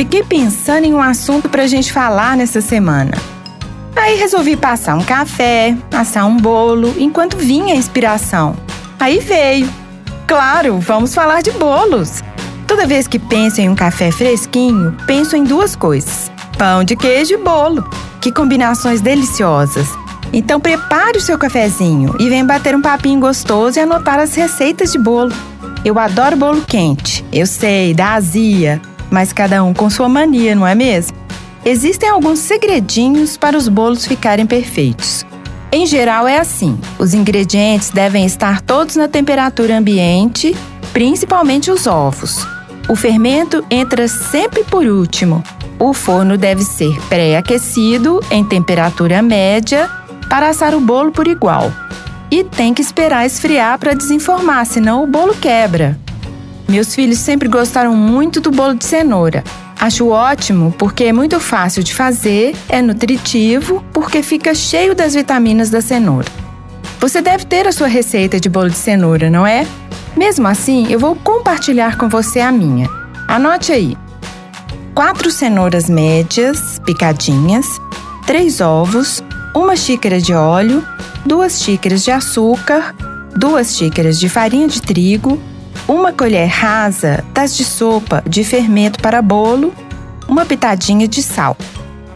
Fiquei pensando em um assunto pra gente falar nessa semana. Aí resolvi passar um café, assar um bolo, enquanto vinha a inspiração. Aí veio. Claro, vamos falar de bolos. Toda vez que penso em um café fresquinho, penso em duas coisas: pão de queijo e bolo. Que combinações deliciosas! Então prepare o seu cafezinho e vem bater um papinho gostoso e anotar as receitas de bolo. Eu adoro bolo quente, eu sei, dá azia, mas cada um com sua mania, não é mesmo? Existem alguns segredinhos para os bolos ficarem perfeitos. Em geral é assim: os ingredientes devem estar todos na temperatura ambiente, principalmente os ovos. O fermento entra sempre por último. O forno deve ser pré-aquecido em temperatura média para assar o bolo por igual. E tem que esperar esfriar para desenformar, senão o bolo quebra. Meus filhos sempre gostaram muito do bolo de cenoura. Acho ótimo porque é muito fácil de fazer, é nutritivo, porque fica cheio das vitaminas da cenoura. Você deve ter a sua receita de bolo de cenoura, não é? Mesmo assim, eu vou compartilhar com você a minha. Anote aí: 4 cenouras médias, picadinhas, 3 ovos, 1 xícara de óleo, 2 xícaras de açúcar, 2 xícaras de farinha de trigo, uma colher rasa das de sopa de fermento para bolo, uma pitadinha de sal.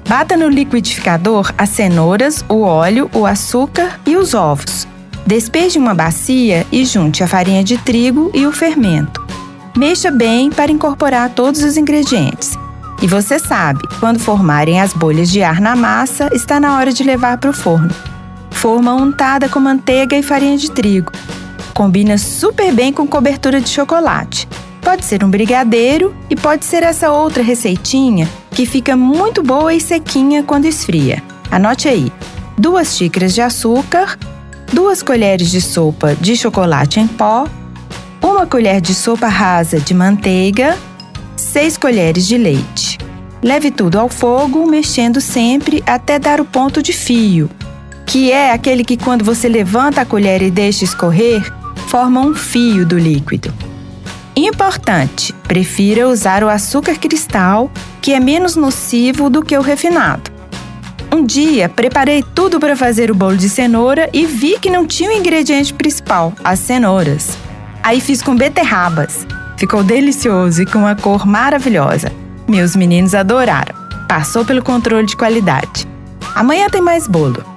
Bata no liquidificador as cenouras, o óleo, o açúcar e os ovos. Despeje uma bacia e junte a farinha de trigo e o fermento. Mexa bem para incorporar todos os ingredientes. E você sabe, quando formarem as bolhas de ar na massa, está na hora de levar para o forno. Forma untada com manteiga e farinha de trigo. Combina super bem com cobertura de chocolate. Pode ser um brigadeiro e pode ser essa outra receitinha que fica muito boa e sequinha quando esfria. Anote aí: duas xícaras de açúcar, duas colheres de sopa de chocolate em pó, uma colher de sopa rasa de manteiga, seis colheres de leite. Leve tudo ao fogo, mexendo sempre até dar o ponto de fio, que é aquele que quando você levanta a colher e deixa escorrer, forma um fio do líquido. Importante: prefira usar o açúcar cristal, que é menos nocivo do que o refinado. Um dia preparei tudo para fazer o bolo de cenoura e vi que não tinha o ingrediente principal, as cenouras. Aí fiz com beterrabas. Ficou delicioso e com uma cor maravilhosa. Meus meninos adoraram. Passou pelo controle de qualidade. Amanhã tem mais bolo.